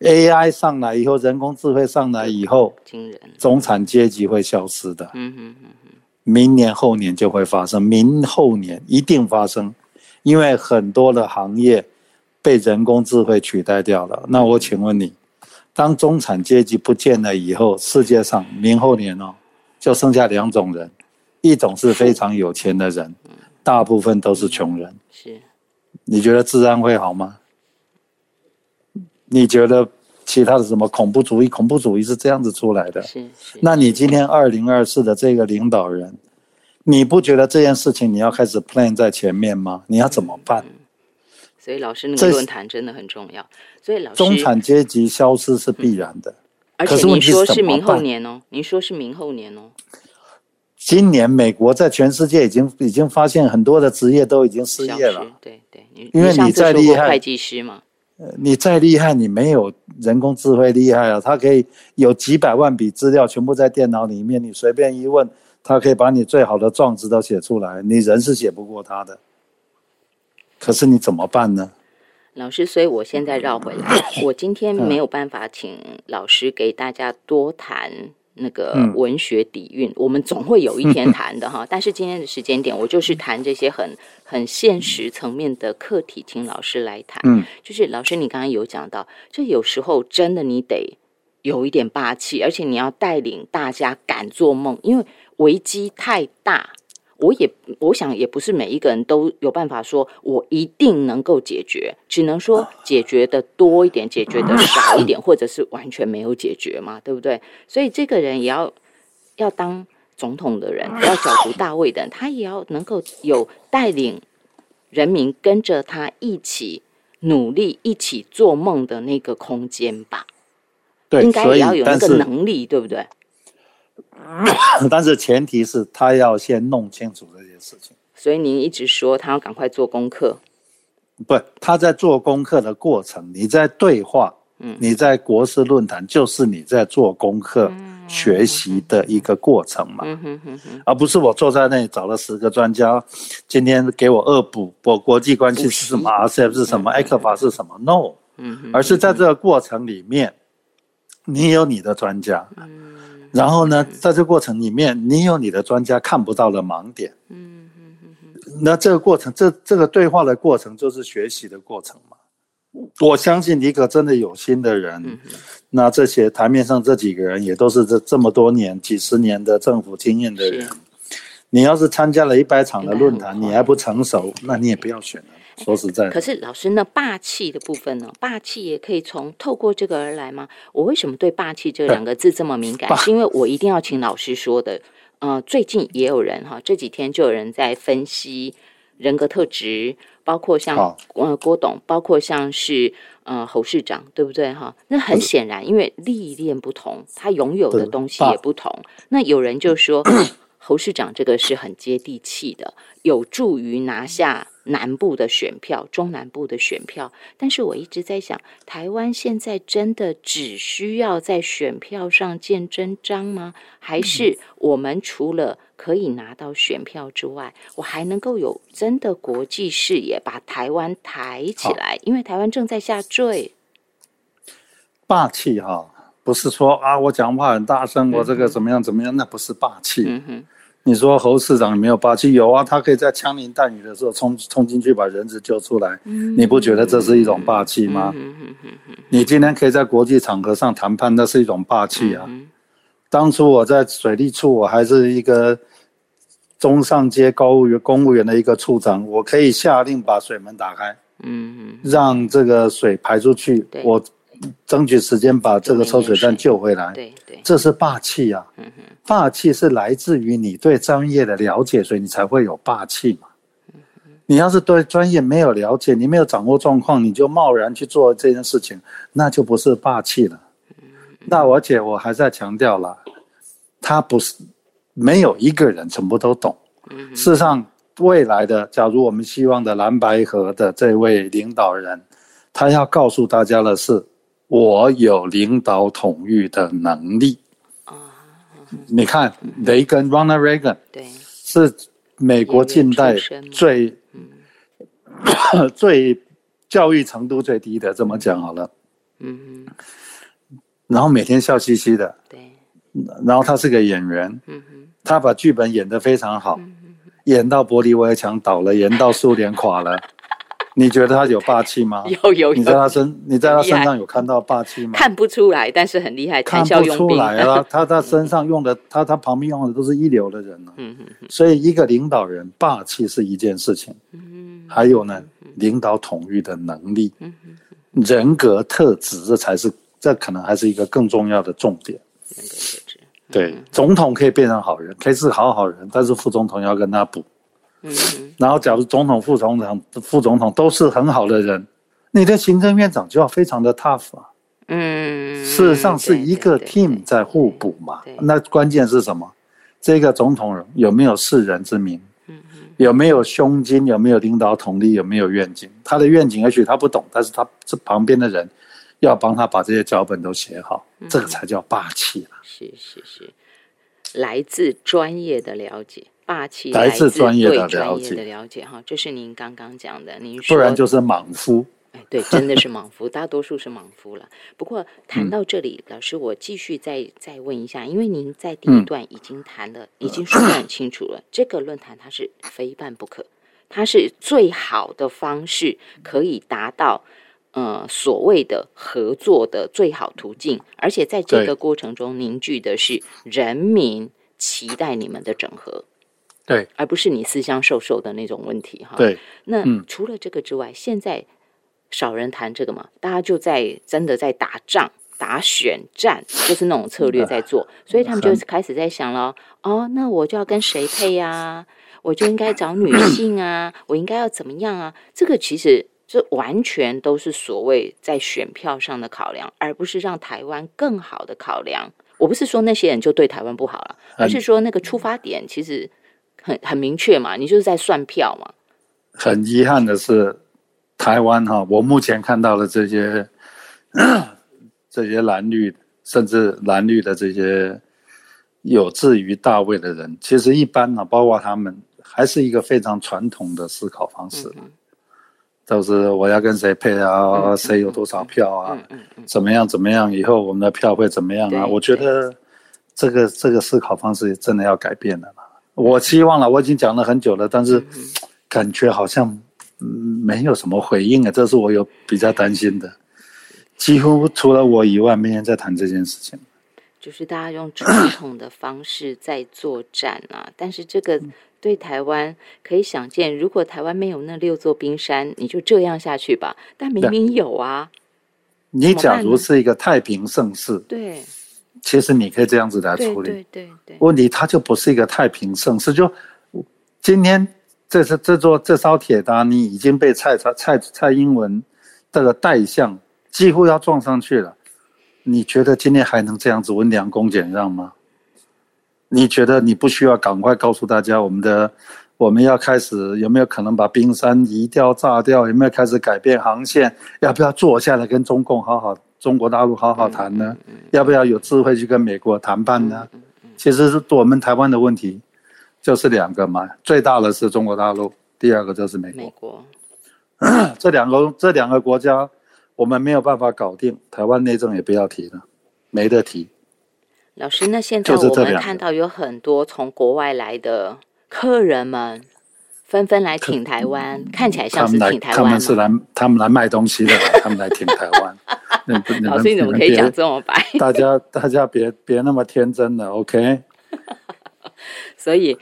Speaker 2: AI 上来以后，人工智慧上来以后，
Speaker 1: 惊人，
Speaker 2: 中产阶级会消失的。嗯哼哼哼，明年后年就会发生，明后年一定发生，因为很多的行业被人工智慧取代掉了。那我请问你，当中产阶级不见了以后，世界上明后年哦，就剩下两种人，一种是非常有钱的人，大部分都是穷人。
Speaker 1: 是，
Speaker 2: 你觉得治安会好吗？你觉得其他的什么恐怖主义？恐怖主义是这样子出来的。
Speaker 1: 是是。
Speaker 2: 那你今天二零二四的这个领导人，你不觉得这件事情你要开始 plan 在前面吗？你要怎么办？
Speaker 1: 所以老师那个论坛真的很重要。所以老师，
Speaker 2: 中产阶级消失是必然的。
Speaker 1: 而且你说是明后年哦，您说是明后年哦。
Speaker 2: 今年美国在全世界已经已经发现很多的职业都已经失业了。
Speaker 1: 对对，
Speaker 2: 因为你再厉害，
Speaker 1: 会计师嘛。
Speaker 2: 你再厉害，你没有人工智慧厉害啊！他可以有几百万笔资料全部在电脑里面，你随便一问，他可以把你最好的状子都写出来，你人是写不过他的。可是你怎么办呢？
Speaker 1: 老师，所以我现在绕回来，我今天没有办法请老师给大家多谈。那个文学底蕴，我们总会有一天谈的哈。但是今天的时间点，我就是谈这些很很现实层面的课题，请老师来谈。嗯，就是老师，你刚刚有讲到，这有时候真的你得有一点霸气，而且你要带领大家敢做梦，因为危机太大。我也我想也不是每一个人都有办法说，我一定能够解决，只能说解决的多一点，解决的少一 点，或者是完全没有解决嘛，对不对？所以这个人也要要当总统的人，要角逐大位的人，他也要能够有带领人民跟着他一起努力、一起做梦的那个空间吧。
Speaker 2: 对，
Speaker 1: 应该也要有那个能力，对不对？
Speaker 2: 但是前提是他要先弄清楚这件事情。
Speaker 1: 所以您一直说他要赶快做功课。
Speaker 2: 不，他在做功课的过程，你在对话，嗯，你在国事论坛，就是你在做功课、学习的一个过程嘛，嗯哼哼哼，而不是我坐在那里找了十个专家，今天给我恶补我国际关系是什么，RCEP 是什么，A 克法是什么？No，嗯，而是在这个过程里面，你有你的专家，嗯。然后呢，在这过程里面，你有你的专家看不到的盲点。嗯嗯嗯那这个过程，这这个对话的过程，就是学习的过程嘛。我相信你可真的有心的人，那这些台面上这几个人，也都是这这么多年、几十年的政府经验的人。你要是参加了一百场的论坛，你还不成熟，那你也不要选了。说实在，
Speaker 1: 可是老师那霸气的部分呢？霸气也可以从透过这个而来吗？我为什么对霸气这两个字这么敏感？是因为我一定要请老师说的。呃，最近也有人哈，这几天就有人在分析人格特质，包括像呃郭董，包括像是呃侯市长，对不对哈？那很显然，因为历练不同，他拥有的东西也不同。那有人就说。侯市长这个是很接地气的，有助于拿下南部的选票、中南部的选票。但是我一直在想，台湾现在真的只需要在选票上见真章吗？还是我们除了可以拿到选票之外，我还能够有真的国际视野，把台湾抬起来？因为台湾正在下坠。
Speaker 2: 霸气哈，不是说啊，我讲话很大声，我这个怎么样怎么样，那不是霸气。嗯哼。你说侯市长没有霸气？有啊，他可以在枪林弹雨的时候冲冲进去把人质救出来。你不觉得这是一种霸气吗？你今天可以在国际场合上谈判，那是一种霸气啊。当初我在水利处，我还是一个中上阶高务员公务员的一个处长，我可以下令把水门打开，嗯，让这个水排出去。我。争取时间把这个抽水站救回来，
Speaker 1: 对对，
Speaker 2: 这是霸气啊！霸气是来自于你对专业的了解，所以你才会有霸气嘛。你要是对专业没有了解，你没有掌握状况，你就贸然去做这件事情，那就不是霸气了。那而且我还在强调了，他不是没有一个人全部都懂。
Speaker 1: 嗯
Speaker 2: 事实上，未来的假如我们希望的蓝白河的这位领导人，他要告诉大家的是，我有领导统御的能力。
Speaker 1: 啊，
Speaker 2: 你看，雷根 （Ronald Reagan）
Speaker 1: 对，
Speaker 2: 是美国近代最 最教育程度最低的，这么讲好了。
Speaker 1: 嗯哼，
Speaker 2: 然后每天笑嘻嘻的，
Speaker 1: 对，
Speaker 2: 然后他是个演员，他把剧本演得非常好，
Speaker 1: 嗯，
Speaker 2: 演到玻璃围墙倒了，演到苏联垮了，你觉得他有霸气吗？
Speaker 1: 有有
Speaker 2: 你在，他身，你在他身上有看到霸气吗？
Speaker 1: 看不出来，但是很厉害，
Speaker 2: 看不出。来啊！他他身上用的，他他旁边用的都是一流的人呢、
Speaker 1: 嗯哼哼，
Speaker 2: 所以一个领导人霸气是一件事情，
Speaker 1: 嗯
Speaker 2: 还有呢，领导统御的能力、
Speaker 1: 嗯，
Speaker 2: 人格特质，这才是这可能还是一个更重要的重点。
Speaker 1: 人格特质。
Speaker 2: 对，总统可以变成好人，可以是好好人，但是副总统要跟他补。
Speaker 1: 嗯，
Speaker 2: 然后，假如总统、副总统、副总统都是很好的人，你的行政院长就要非常的 tough 啊。
Speaker 1: 嗯，
Speaker 2: 事实上是一个 team 在互补嘛
Speaker 1: 对。
Speaker 2: 那关键是什么？这个总统有没有世人之名？
Speaker 1: 嗯哼，
Speaker 2: 有没有胸襟？有没有领导统力？有没有愿景？他的愿景也许他不懂，但是他这旁边的人要帮他把这些脚本都写好，
Speaker 1: 嗯
Speaker 2: 这个才叫霸气啊。
Speaker 1: 是是是，来自专业的了解，霸气
Speaker 2: 来自专业的
Speaker 1: 对
Speaker 2: 了解
Speaker 1: 专业的了解哈，这是您刚刚讲的，您
Speaker 2: 不然就是莽夫。
Speaker 1: 哎，对，真的是莽夫，大多数是莽夫了。不过
Speaker 2: 嗯
Speaker 1: 谈到这里，老师，我继续再再问一下，因为您在第一
Speaker 2: 嗯
Speaker 1: 段已经谈了，已经说得很清楚了，这个论坛它是非办不可，它是最好的方式，可以达到呃所谓的合作的最好途径，而且在这个过程中凝聚的是人民期待你们的整合。
Speaker 2: 对
Speaker 1: 而不是你私相授受的那种问题哈。
Speaker 2: 对，
Speaker 1: 那
Speaker 2: 嗯
Speaker 1: 除了这个之外，现在少人谈这个嘛，大家就在真的在打仗、打选战，就是那种策略在做，所以他们就开始在想了，哦，那我就要跟谁配呀、我就应该找女性啊，我应该要怎么样啊？这个其实。这完全都是所谓在选票上的考量，而不是让台湾更好的考量。我不是说那些人就对台湾不好了，而是说那个出发点其实很很明确嘛，你就是在算票嘛。
Speaker 2: 很遗憾的是，台湾哈，我目前看到的这些这些蓝绿，甚至蓝绿的这些有志于大位的人，其实一般呢，包括他们，还是一个非常传统的思考方式，
Speaker 1: 嗯
Speaker 2: 都是我要跟谁配啊，谁有多少票啊，怎么样怎么样，以后我们的票会怎么样啊？我觉得这个这个思考方式真的要改变了啦。我希望了，我已经讲了很久了，但是感觉好像嗯没有什么回应啊，这是我有比较担心的。几乎除了我以外，没人在谈这件事情。
Speaker 1: 就是大家用传统的方式在作战啊，但是这个对台湾可以想见，如果台湾没有那六座冰山，你就这样下去吧。但明明有啊，
Speaker 2: 你假如是一个太平盛世，
Speaker 1: 对
Speaker 2: 其实你可以这样子来处理。
Speaker 1: 对对对，
Speaker 2: 问题它就不是一个太平盛世，就今天这是这座这艘铁达尼已经被蔡蔡蔡蔡英文这个代相几乎要撞上去了，你觉得今天还能这样子温良恭俭让吗？你觉得你不需要赶快告诉大家我们的我们要开始有没有可能把冰山移掉炸掉？有没有开始改变航线？要不要坐下来跟中共好好中国大陆好好谈呢？要不要有智慧去跟美国谈判呢？其实是我们台湾的问题，就是两个嘛，最大的是中国大陆，第二个就是美
Speaker 1: 美
Speaker 2: 国。
Speaker 1: 国
Speaker 2: 这两个这两个国家，我们没有办法搞定，台湾内政也不要提了，没得提。
Speaker 1: 老师，那现在我们看到有很多从国外来的客人们纷纷来挺台湾，看起来像是挺台湾
Speaker 2: 他们是
Speaker 1: 嘛。
Speaker 2: 来他们来卖东西的，他们来挺台湾。
Speaker 1: 老师，你怎么可以
Speaker 2: 别
Speaker 1: 讲这么白？
Speaker 2: 大家大家别别那么天真了，OK？
Speaker 1: 所以，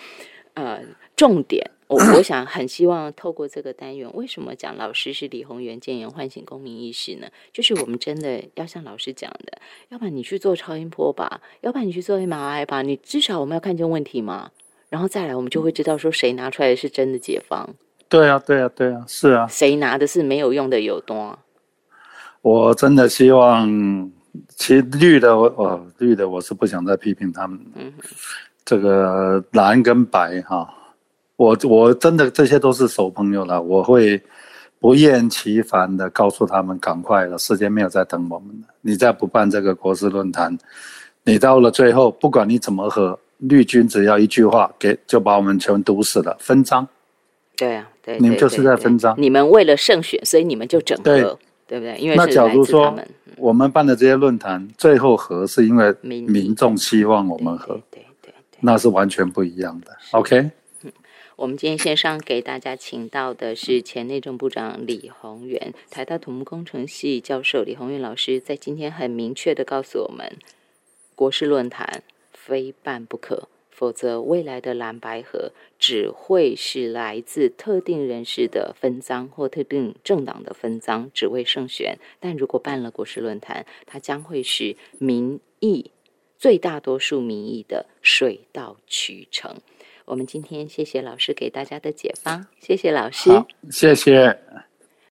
Speaker 1: 呃，重点，我我 想很希望透过这个单元，为什么讲老师是李宏源建言唤醒公民意识呢？就是我们真的要像老师讲的，要不然你去做超音波吧，要不然你去做 MRI 吧，你至少我们要看见问题嘛，然后再来，我们就会知道说谁拿出来的是真的解方，
Speaker 2: 对啊，对啊，对啊，是啊。
Speaker 1: 谁拿的是没有用的有多。
Speaker 2: 我真的希望，其实绿的我哦，绿的我是不想再批评他们。
Speaker 1: 嗯
Speaker 2: 这个蓝跟白哈，我我真的这些都是熟朋友了，我会不厌其烦的告诉他们，赶快了，时间没有在等我们了。你再不办这个国事论坛，你到了最后，不管你怎么喝，绿军只要一句话，给就把我们全堵死了，分赃。
Speaker 1: 对啊，对，
Speaker 2: 你们就是在分赃。
Speaker 1: 你们为了胜选，所以你们就整合，对不对？因为
Speaker 2: 那假如说我们办的这些论坛，最后和是因为民众希望我们和。那是完全不一样的。OK，
Speaker 1: 我们今天线上给大家请到的是前内政部长李宏源，台大土木工程系教授李宏源老师，在今天很明确的告诉我们，国事论坛非办不可，否则未来的蓝白河只会是来自特定人士的分赃或特定政党的分赃，只为胜选。但如果办了国事论坛，它将会是民意。最大多数民意的水到渠成。我们今天谢谢老师给大家的解方，谢谢老师，
Speaker 2: 谢谢。